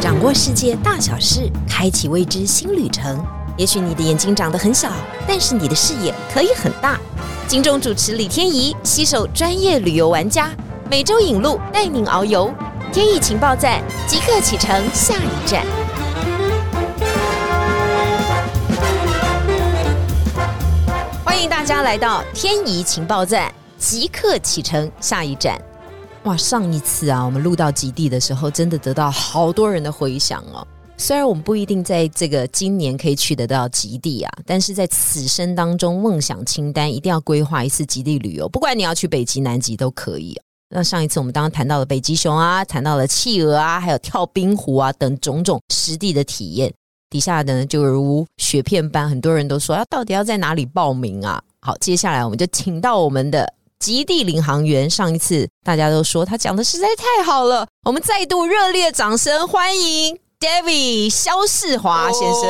掌握世界大小事，开启未知新旅程。也许你的眼睛长得很小，但是你的视野可以很大。金钟主持李天怡携手专业旅游玩家，每周引路带您遨游。天意情报站即刻启程，下一站。欢迎大家来到天怡情报站，即刻启程，下一站。哇，上一次啊，我们录到极地的时候，真的得到好多人的回响哦。虽然我们不一定在这个今年可以去得到极地啊，但是在此生当中，梦想清单一定要规划一次极地旅游。不管你要去北极、南极都可以。那上一次我们刚刚谈到了北极熊啊，谈到了企鹅啊，还有跳冰湖啊等种种实地的体验。底下的呢就如雪片般，很多人都说要到底要在哪里报名啊？好，接下来我们就请到我们的极地领航员。上一次大家都说他讲的实在太好了，我们再度热烈掌声欢迎。David 肖世华先生，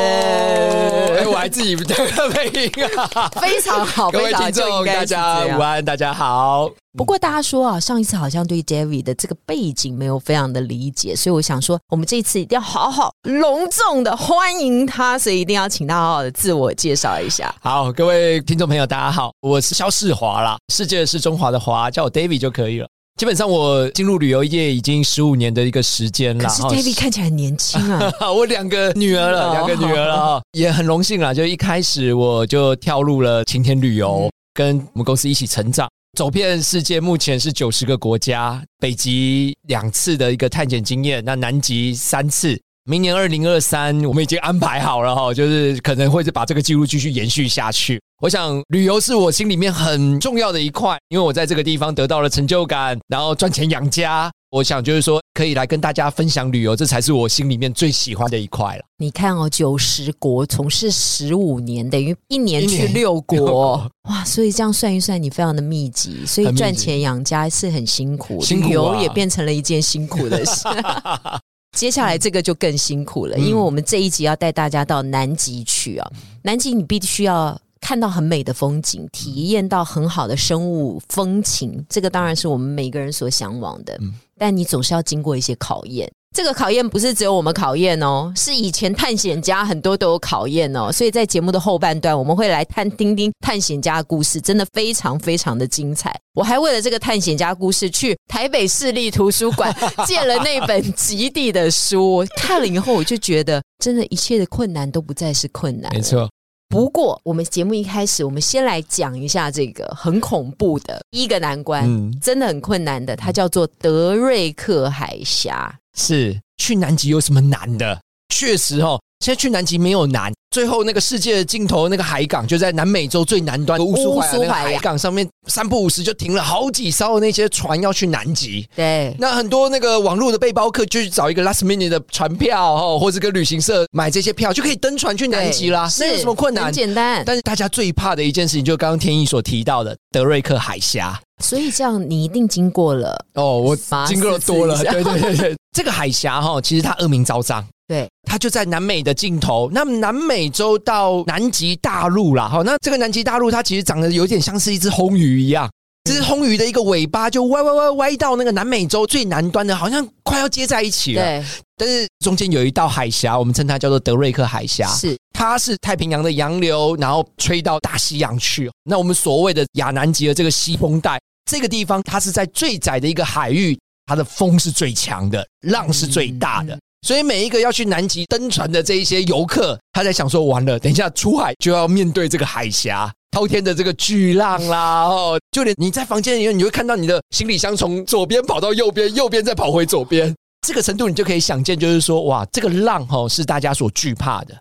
哎，我还自己的配音啊，非常好，各位听众大家午安，大家好。不过大家说啊，上一次好像对 David 的这个背景没有非常的理解，所以我想说，我们这一次一定要好好隆重的欢迎他，所以一定要请他好好的自我介绍一下。好，各位听众朋友，大家好，我是肖世华啦，世界是中华的华，叫我 David 就可以了。基本上我进入旅游业已经十五年的一个时间了。可是 David 看起来很年轻啊！我两个女儿了，两个女儿了，也很荣幸啦。就一开始我就跳入了晴天旅游，跟我们公司一起成长，走遍世界，目前是九十个国家，北极两次的一个探险经验，那南极三次。明年二零二三，我们已经安排好了哈，就是可能会把这个记录继续延续下去。我想旅游是我心里面很重要的一块，因为我在这个地方得到了成就感，然后赚钱养家。我想就是说，可以来跟大家分享旅游，这才是我心里面最喜欢的一块了。你看哦，九十国从事十五年，等于一年 去六国，哇！所以这样算一算，你非常的密集，所以赚钱养家是很辛苦，旅游也变成了一件辛苦的事。接下来这个就更辛苦了，因为我们这一集要带大家到南极去啊。南极你必须要看到很美的风景，体验到很好的生物风情，这个当然是我们每个人所向往的。但你总是要经过一些考验。这个考验不是只有我们考验哦，是以前探险家很多都有考验哦。所以在节目的后半段，我们会来探丁丁探险家的故事，真的非常非常的精彩。我还为了这个探险家故事，去台北市立图书馆 借了那本极地的书，看了以后，我就觉得，真的，一切的困难都不再是困难。没错。不过，我们节目一开始，我们先来讲一下这个很恐怖的一个难关，真的很困难的，它叫做德瑞克海峡。是去南极有什么难的？确实哦，现在去南极没有难。最后那个世界的尽头那个海港就在南美洲最南端乌苏怀海港上面，三不五时就停了好几艘那些船要去南极。对，那很多那个网络的背包客就去找一个 last minute 的船票哦，或者跟旅行社买这些票就可以登船去南极啦。那有什么困难？很简单。但是大家最怕的一件事情，就是刚刚天意所提到的德瑞克海峡。所以这样你一定经过了哦，我经过了多了。对对对对，这个海峡哈，其实它恶名昭彰。对，它就在南美的尽头。那南美洲到南极大陆啦，哈，那这个南极大陆它其实长得有点像是一只红鱼一样，这只红鱼的一个尾巴就歪歪歪歪到那个南美洲最南端的，好像快要接在一起了。对，但是中间有一道海峡，我们称它叫做德瑞克海峡。是，它是太平洋的洋流，然后吹到大西洋去。那我们所谓的亚南极的这个西风带，这个地方它是在最窄的一个海域，它的风是最强的，浪是最大的。所以每一个要去南极登船的这一些游客，他在想说：完了，等一下出海就要面对这个海峡滔天的这个巨浪啦！哦，就连你在房间里面，你会看到你的行李箱从左边跑到右边，右边再跑回左边，这个程度你就可以想见，就是说，哇，这个浪哈是大家所惧怕的。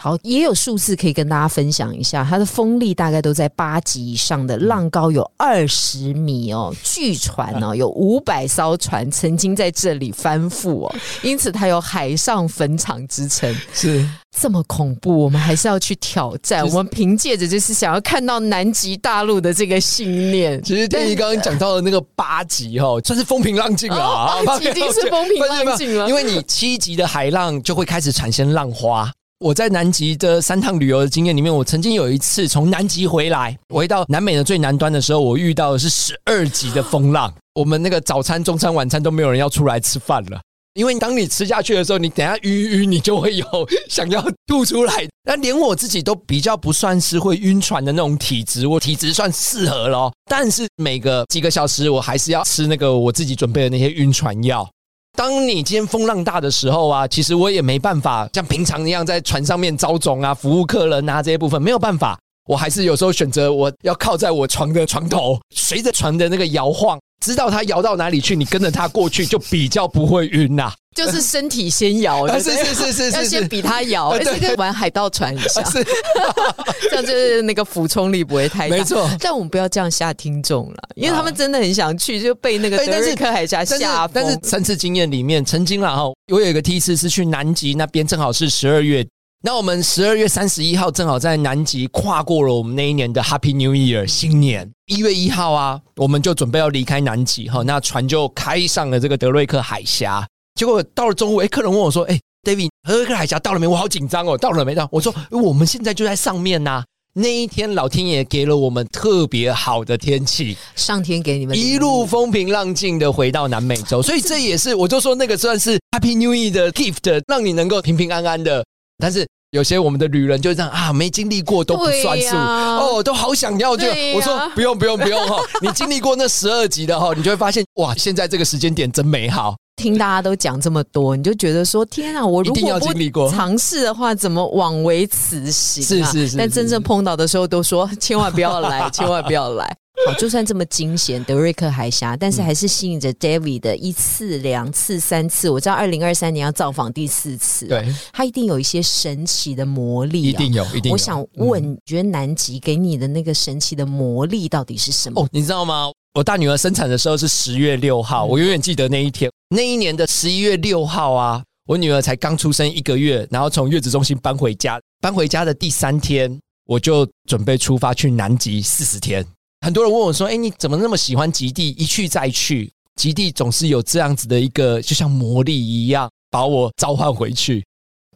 好，也有数字可以跟大家分享一下，它的风力大概都在八级以上的，浪高有二十米哦，据传哦，有五百艘船曾经在这里翻覆哦，因此它有海上坟场之称。是这么恐怖，我们还是要去挑战。我们凭借着就是想要看到南极大陆的这个信念。其实天一刚刚讲到的那个八级哈，算是风平浪静了，八级已经是风平浪静了，因为你七级的海浪就会开始产生浪花。我在南极的三趟旅游的经验里面，我曾经有一次从南极回来，回到南美的最南端的时候，我遇到的是十二级的风浪。我们那个早餐、中餐、晚餐都没有人要出来吃饭了，因为当你吃下去的时候，你等下晕晕，你就会有想要吐出来。那连我自己都比较不算是会晕船的那种体质，我体质算适合咯。但是每个几个小时，我还是要吃那个我自己准备的那些晕船药。当你今天风浪大的时候啊，其实我也没办法像平常一样在船上面招总啊、服务客人啊这些部分没有办法，我还是有时候选择我要靠在我床的床头，随着床的那个摇晃，知道它摇到哪里去，你跟着它过去就比较不会晕呐。就是身体先摇，是是是是，要先比它摇，这个玩海盗船一下，这样 就是那个俯冲力不会太大。没错，但我们不要这样吓听众了，因为他们真的很想去，就被那个德瑞克海峡吓但是三次经验里面，曾经了哈，我有一个第一次是去南极那边，正好是十二月，那我们十二月三十一号正好在南极跨过了我们那一年的 Happy New Year 新年。一月一号啊，我们就准备要离开南极哈，那船就开上了这个德瑞克海峡。结果到了中午，哎，客人问我说：“哎，David，德瑞克海峡到了没？我好紧张哦，到了没到？”我说：“我们现在就在上面呐。那一天，老天爷给了我们特别好的天气，上天给你们一路风平浪静的回到南美洲，所以这也是我就说那个算是 Happy New Year 的 gift，让你能够平平安安的。但是有些我们的旅人就这样啊，没经历过都不算数哦，都好想要就我说不用不用不用哈，你经历过那十二级的哈，你就会发现哇，现在这个时间点真美好。”听大家都讲这么多，你就觉得说天啊，我如果不尝试的话，怎么枉为此行？是是是。但真正碰到的时候，都说千万不要来，千万不要来。好，就算这么惊险，德瑞克海峡，但是还是吸引着 David 的一次、两次、三次。我知道二零二三年要造访第四次，对，他一定有一些神奇的魔力，一定有，一定有。我想问，你觉得南极给你的那个神奇的魔力到底是什么？哦，你知道吗？我大女儿生产的时候是十月六号，我永远记得那一天。那一年的十一月六号啊，我女儿才刚出生一个月，然后从月子中心搬回家。搬回家的第三天，我就准备出发去南极四十天。很多人问我说：“哎，你怎么那么喜欢极地？一去再去，极地总是有这样子的一个，就像魔力一样，把我召唤回去。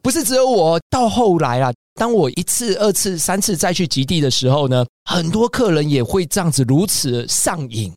不是只有我，到后来啊，当我一次、二次、三次再去极地的时候呢，很多客人也会这样子如此上瘾。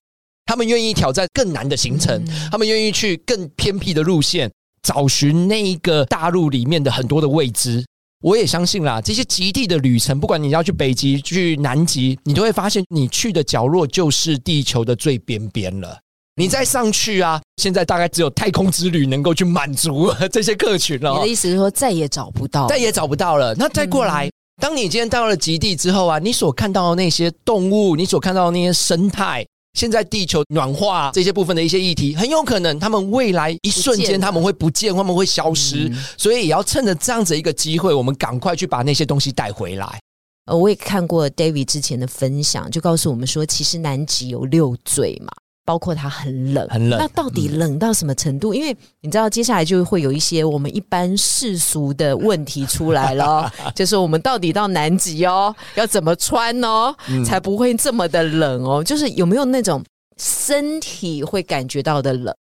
他们愿意挑战更难的行程，他们愿意去更偏僻的路线，找寻那一个大陆里面的很多的未知。我也相信啦，这些极地的旅程，不管你要去北极、去南极，你都会发现，你去的角落就是地球的最边边了。你再上去啊，现在大概只有太空之旅能够去满足这些客群了。你的意思是说，再也找不到，再也找不到了。那再过来，当你今天到了极地之后啊，你所看到的那些动物，你所看到的那些生态。现在地球暖化这些部分的一些议题，很有可能他们未来一瞬间他们会不见，他们会消失，所以也要趁着这样子一个机会，我们赶快去把那些东西带回来。呃，我也看过 David 之前的分享，就告诉我们说，其实南极有六罪嘛。包括它很冷，很冷。那到底冷到什么程度？因为你知道，接下来就会有一些我们一般世俗的问题出来了，就是我们到底到南极哦，要怎么穿哦，才不会这么的冷哦？就是有没有那种身体会感觉到的冷？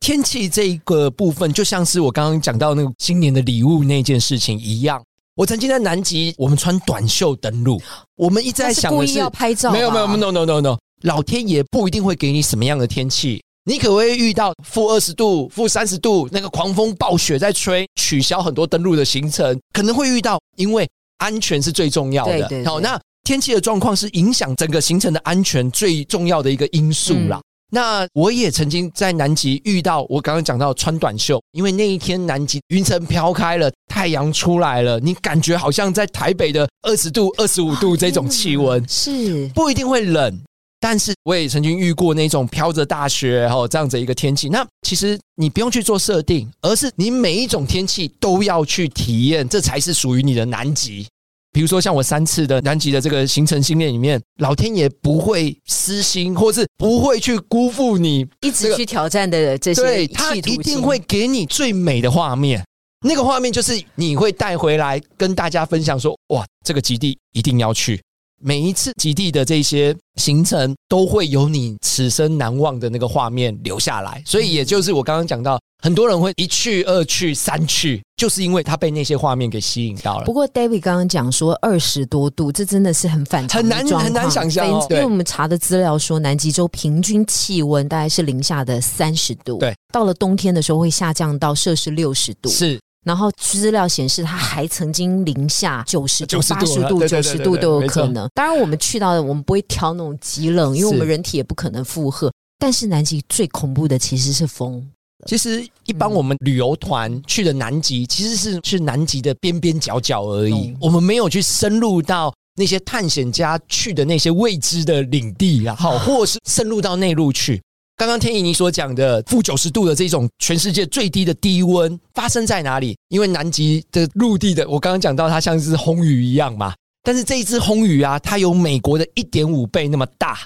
天气这一个部分，就像是我刚刚讲到那个新年的礼物那件事情一样。我曾经在南极，我们穿短袖登陆，我们一直在想的是要拍照，没有没有，no no no no。老天爷不一定会给你什么样的天气，你可会遇到负二十度、负三十度，那个狂风暴雪在吹，取消很多登陆的行程，可能会遇到，因为安全是最重要的。好，那天气的状况是影响整个行程的安全最重要的一个因素啦。那我也曾经在南极遇到，我刚刚讲到穿短袖，因为那一天南极云层飘开了，太阳出来了，你感觉好像在台北的二十度、二十五度这种气温，是不一定会冷。但是我也曾经遇过那种飘着大雪，然后这样子一个天气。那其实你不用去做设定，而是你每一种天气都要去体验，这才是属于你的南极。比如说像我三次的南极的这个行程训练里面，老天爷不会私心，或是不会去辜负你一直去挑战的这些。对他一定会给你最美的画面，那个画面就是你会带回来跟大家分享说：哇，这个极地一定要去。每一次极地的这些行程，都会有你此生难忘的那个画面留下来。所以，也就是我刚刚讲到，很多人会一去、二去、三去，就是因为他被那些画面给吸引到了。不过，David 刚刚讲说二十多度，这真的是很反常，很难很难想象。因为我们查的资料说，南极洲平均气温大概是零下的三十度，对，到了冬天的时候会下降到摄氏六十度，是。然后资料显示，它还曾经零下九十度、八十度、九十度都有可能。当然，我们去到的，我们不会挑那种极冷，因为我们人体也不可能负荷。但是南极最恐怖的其实是风。其实，一般我们旅游团去的南极，其实是去南极的边边角角而已。我们没有去深入到那些探险家去的那些未知的领地，然后或是深入到内陆去。刚刚天怡你所讲的负九十度的这种全世界最低的低温发生在哪里？因为南极的陆地的，我刚刚讲到它像是红雨一样嘛。但是这一只红雨啊，它有美国的一点五倍那么大，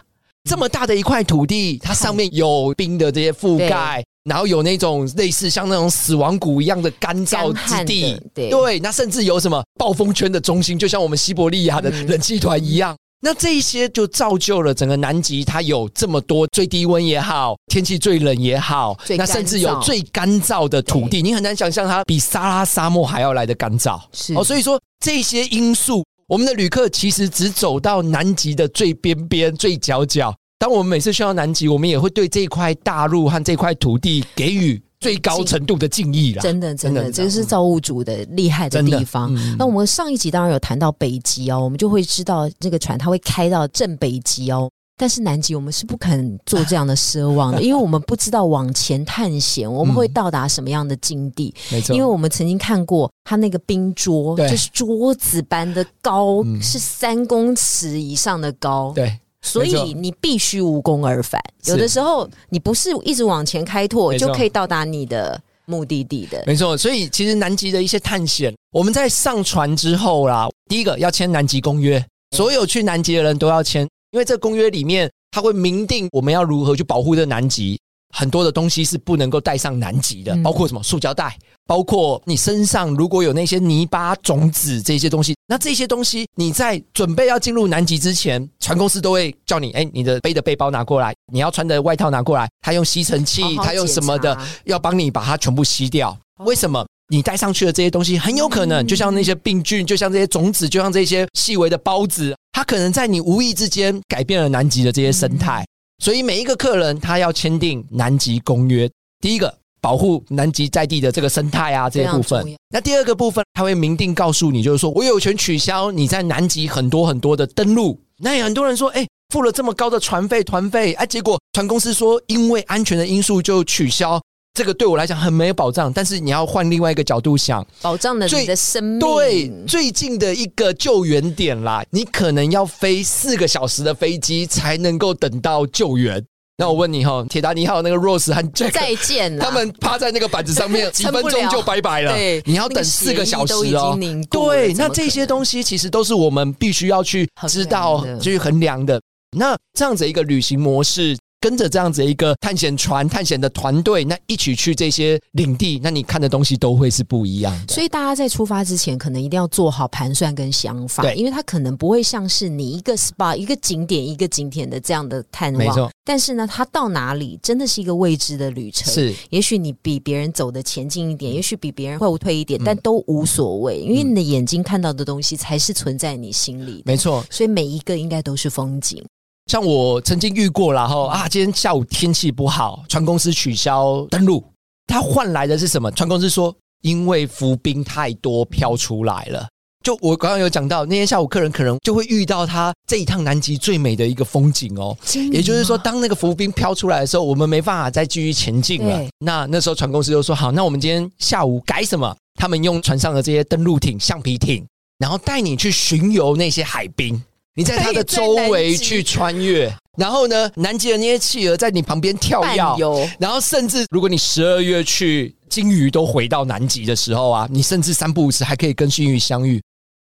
这么大的一块土地，它上面有冰的这些覆盖，然后有那种类似像那种死亡谷一样的干燥之地，对，那甚至有什么暴风圈的中心，就像我们西伯利亚的冷气团一样。那这一些就造就了整个南极，它有这么多最低温也好，天气最冷也好，那甚至有最干燥的土地，你很难想象它比撒拉沙漠还要来的干燥。是哦，所以说这些因素，我们的旅客其实只走到南极的最边边、最角角。当我们每次去到南极，我们也会对这块大陆和这块土地给予。最高程度的敬意了，真的，真的，这个是造物主的厉害的地方。那我们上一集当然有谈到北极哦，我们就会知道这个船它会开到正北极哦。但是南极我们是不肯做这样的奢望的，因为我们不知道往前探险我们会到达什么样的境地。没错，因为我们曾经看过它那个冰桌，就是桌子般的高，是三公尺以上的高。对。所以你必须无功而返。有的时候你不是一直往前开拓就可以到达你的目的地的。没错，所以其实南极的一些探险，我们在上船之后啦，第一个要签南极公约，所有去南极的人都要签，因为这公约里面它会明定我们要如何去保护这南极。很多的东西是不能够带上南极的，包括什么塑胶袋，包括你身上如果有那些泥巴种子这些东西，那这些东西你在准备要进入南极之前，船公司都会叫你，哎，你的背的背包拿过来，你要穿的外套拿过来，他用吸尘器，他用什么的，要帮你把它全部吸掉。为什么？你带上去的这些东西很有可能，就像那些病菌，就像这些种子，就像这些细微的孢子，它可能在你无意之间改变了南极的这些生态。所以每一个客人他要签订南极公约，第一个保护南极在地的这个生态啊这些部分。那第二个部分他会明定告诉你，就是说我有权取消你在南极很多很多的登陆。那也很多人说，哎，付了这么高的船费团费，哎，结果船公司说因为安全的因素就取消。这个对我来讲很没有保障，但是你要换另外一个角度想，保障了你的生命。对，最近的一个救援点啦，你可能要飞四个小时的飞机才能够等到救援。那我问你哈，铁达尼号那个 Rose 和 Jack 再见，他们趴在那个板子上面，几分钟就拜拜了。对，你要等四个小时哦。对，那这些东西其实都是我们必须要去知道、去衡量的。那这样子一个旅行模式。跟着这样子一个探险船、探险的团队，那一起去这些领地，那你看的东西都会是不一样的。所以大家在出发之前，可能一定要做好盘算跟想法，对，因为它可能不会像是你一个 SPA、一个景点、一个景点的这样的探望。没错。但是呢，它到哪里真的是一个未知的旅程。是，也许你比别人走的前进一点，也许比别人后退一点，但都无所谓，因为你的眼睛看到的东西才是存在你心里。没错。所以每一个应该都是风景。像我曾经遇过，然后啊，今天下午天气不好，船公司取消登陆，他换来的是什么？船公司说，因为浮冰太多飘出来了。就我刚刚有讲到，那天下午客人可能就会遇到他这一趟南极最美的一个风景哦。也就是说，当那个浮冰飘出来的时候，我们没办法再继续前进了。那那时候船公司就说：“好，那我们今天下午改什么？他们用船上的这些登陆艇、橡皮艇，然后带你去巡游那些海滨。”你在它的周围去穿越，然后呢，南极的那些企鹅在你旁边跳跃，然后甚至如果你十二月去，鲸鱼都回到南极的时候啊，你甚至三不五时还可以跟鲸鱼相遇。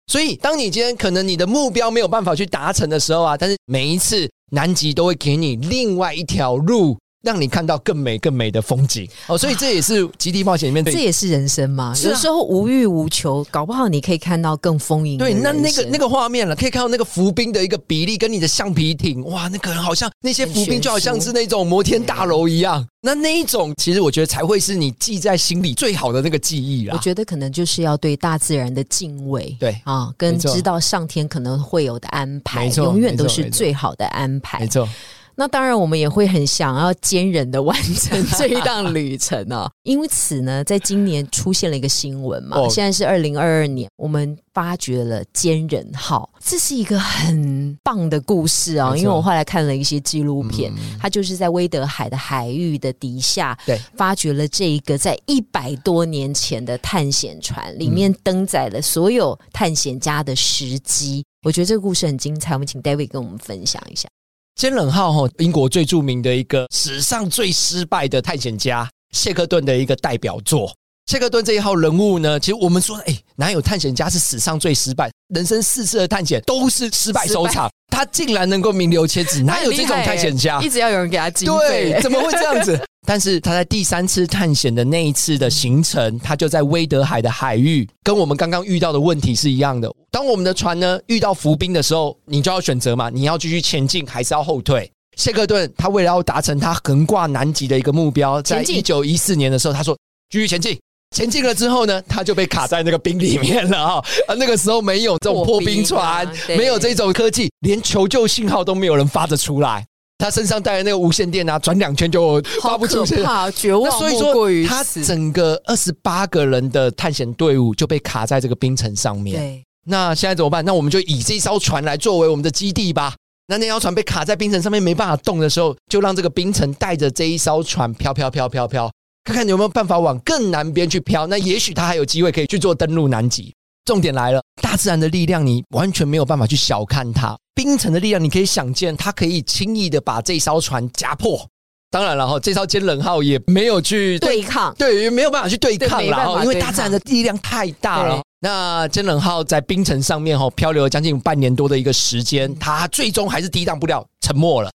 所以，当你今天可能你的目标没有办法去达成的时候啊，但是每一次南极都会给你另外一条路，让你看到更美、更美的风景哦，所以这也是极地冒险里面，这也是人生嘛。有时候无欲无求，搞不好你可以看到更丰盈。对，那那个那个画面了，可以看到那个浮冰的一个比例跟你的橡皮艇，哇，那个好像那些浮冰就好像是那种摩天大楼一样。那那一种，其实我觉得才会是你记在心里最好的那个记忆啊。我觉得可能就是要对大自然的敬畏，对啊，跟知道上天可能会有的安排，永远都是最好的安排。没错。那当然，我们也会很想要坚忍的完成这一趟旅程啊！因此呢，在今年出现了一个新闻嘛，现在是二零二二年，我们发掘了坚忍号，这是一个很棒的故事啊！因为我后来看了一些纪录片，它就是在威德海的海域的底下，对，发掘了这一个在一百多年前的探险船，里面登载了所有探险家的时机。我觉得这个故事很精彩，我们请 David 跟我们分享一下。坚冷号哈，英国最著名的一个史上最失败的探险家谢克顿的一个代表作。谢克顿这一号人物呢，其实我们说，哎，哪有探险家是史上最失败？人生四次的探险都是失败收场，他竟然能够名留千史，哪有这种探险家？一直要有人给他经费，对，怎么会这样子？但是他在第三次探险的那一次的行程，他就在威德海的海域，跟我们刚刚遇到的问题是一样的。当我们的船呢遇到浮冰的时候，你就要选择嘛，你要继续前进还是要后退？谢克顿他为了要达成他横挂南极的一个目标，在一九一四年的时候，他说继续前进。前进了之后呢，他就被卡在那个冰里面了哈。啊，那个时候没有这种破冰船，没有这种科技，连求救信号都没有人发得出来。他身上带的那个无线电啊，转两圈就发不出去，绝望。所以说，他整个二十八个人的探险队伍就被卡在这个冰层上面。对，那现在怎么办？那我们就以这艘船来作为我们的基地吧。那那艘船被卡在冰层上面没办法动的时候，就让这个冰层带着这一艘船飘飘飘飘飘，看看有没有办法往更南边去飘。那也许他还有机会可以去做登陆南极。重点来了，大自然的力量你完全没有办法去小看它。冰层的力量，你可以想见，它可以轻易的把这艘船夹破。当然了哈，这艘坚冷号也没有去对抗，对，没有办法去对抗了，因为大自然的力量太大了。那坚冷号在冰层上面哈漂流了将近半年多的一个时间，它最终还是抵挡不了，沉没了。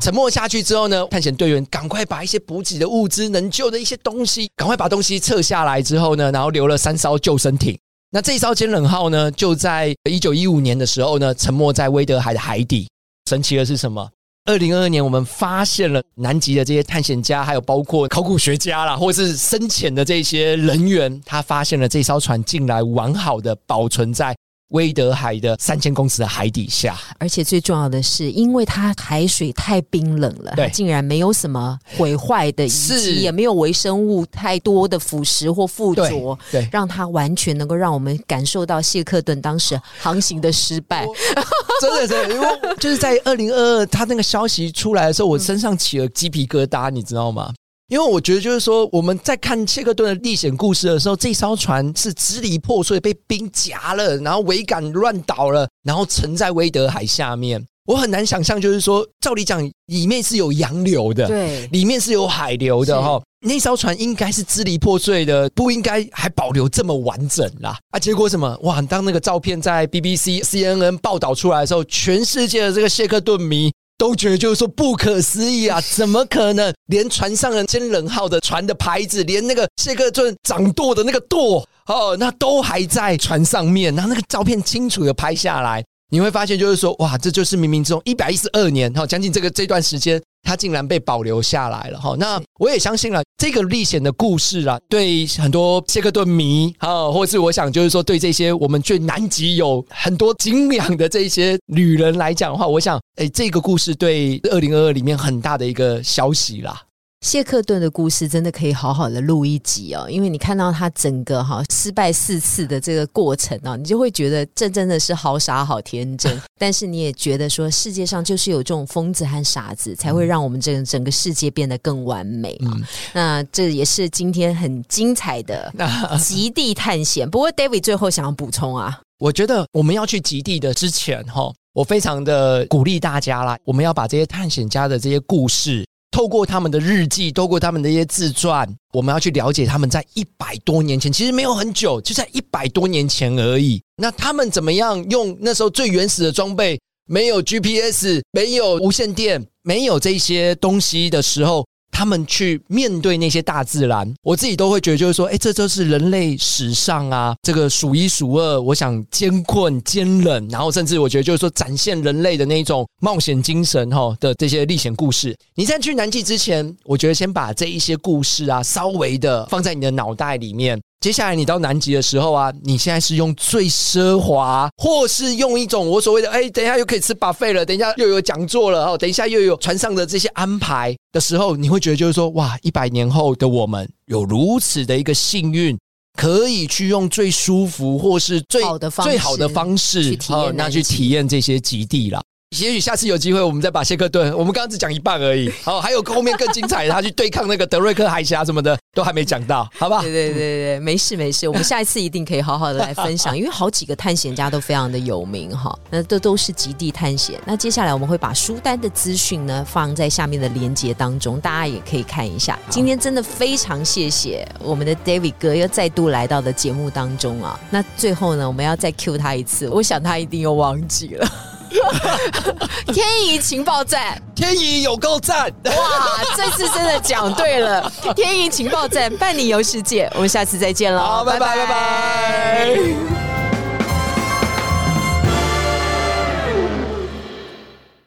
沉没下去之后呢，探险队员赶快把一些补给的物资、能救的一些东西，赶快把东西撤下来之后呢，然后留了三艘救生艇。那这一艘坚冷号呢，就在一九一五年的时候呢，沉没在威德海的海底。神奇的是什么？二零二二年，我们发现了南极的这些探险家，还有包括考古学家啦，或是深潜的这些人员，他发现了这艘船进来完好的保存在。威德海的三千公尺的海底下，而且最重要的是，因为它海水太冰冷了，竟然没有什么毁坏的遗迹，也没有微生物太多的腐蚀或附着，对，让它完全能够让我们感受到谢克顿当时航行的失败。真的，真的，因为就是在二零二二他那个消息出来的时候，我身上起了鸡皮疙瘩，你知道吗？因为我觉得，就是说，我们在看切克顿的历险故事的时候，这艘船是支离破碎，被冰夹了，然后桅杆乱倒了，然后沉在威德海下面。我很难想象，就是说，照理讲，里面是有洋流的，对，里面是有海流的哈。那艘船应该是支离破碎的，不应该还保留这么完整啦。啊，结果什么？哇！当那个照片在 BBC、CNN 报道出来的时候，全世界的这个谢克顿迷。都觉得就是说不可思议啊！怎么可能？连船上的坚冷号的船的牌子，连那个谢克顿掌舵的那个舵哦，那都还在船上面。然后那个照片清楚的拍下来，你会发现就是说，哇，这就是冥冥之中一百一十二年哈，将近这个这段时间。它竟然被保留下来了哈，那我也相信了这个历险的故事啊，对很多谢克顿迷啊，或是我想就是说对这些我们最南极有很多景仰的这些旅人来讲的话，我想哎，这个故事对二零二二里面很大的一个消息啦。谢克顿的故事真的可以好好的录一集哦，因为你看到他整个哈失败四次的这个过程啊，你就会觉得这真的是好傻好天真。但是你也觉得说，世界上就是有这种疯子和傻子，才会让我们这个整个世界变得更完美啊。那这也是今天很精彩的 极地探险。不过，David 最后想要补充啊，我觉得我们要去极地的之前哈，我非常的鼓励大家啦，我们要把这些探险家的这些故事。透过他们的日记，透过他们的一些自传，我们要去了解他们在一百多年前，其实没有很久，就在一百多年前而已。那他们怎么样用那时候最原始的装备，没有 GPS，没有无线电，没有这些东西的时候，他们去面对那些大自然，我自己都会觉得，就是说，哎，这就是人类史上啊，这个数一数二，我想艰困、艰冷，然后甚至我觉得就是说，展现人类的那种冒险精神哈的这些历险故事。你在去南极之前，我觉得先把这一些故事啊，稍微的放在你的脑袋里面。接下来你到南极的时候啊，你现在是用最奢华，或是用一种我所谓的，哎，等一下又可以吃 buffet 了，等一下又有讲座了哦，等一下又有船上的这些安排的时候，你会觉得就是说，哇，一百年后的我们有如此的一个幸运，可以去用最舒服或是最好的最好的方式，哦，那去体验这些极地了。也许下次有机会，我们再把谢克顿。我们刚刚只讲一半而已。好，还有后面更精彩的，他去对抗那个德瑞克海峡什么的，都还没讲到，好不好？对对对对，没事没事，我们下一次一定可以好好的来分享，因为好几个探险家都非常的有名哈。那这都是极地探险。那接下来我们会把书单的资讯呢放在下面的连接当中，大家也可以看一下。今天真的非常谢谢我们的 David 哥又再度来到的节目当中啊。那最后呢，我们要再 Q 他一次，我想他一定又忘记了。天怡情报站，天怡有够赞！哇，这次真的讲对了。天怡情报站，伴你游世界，我们下次再见了，好，拜拜拜拜。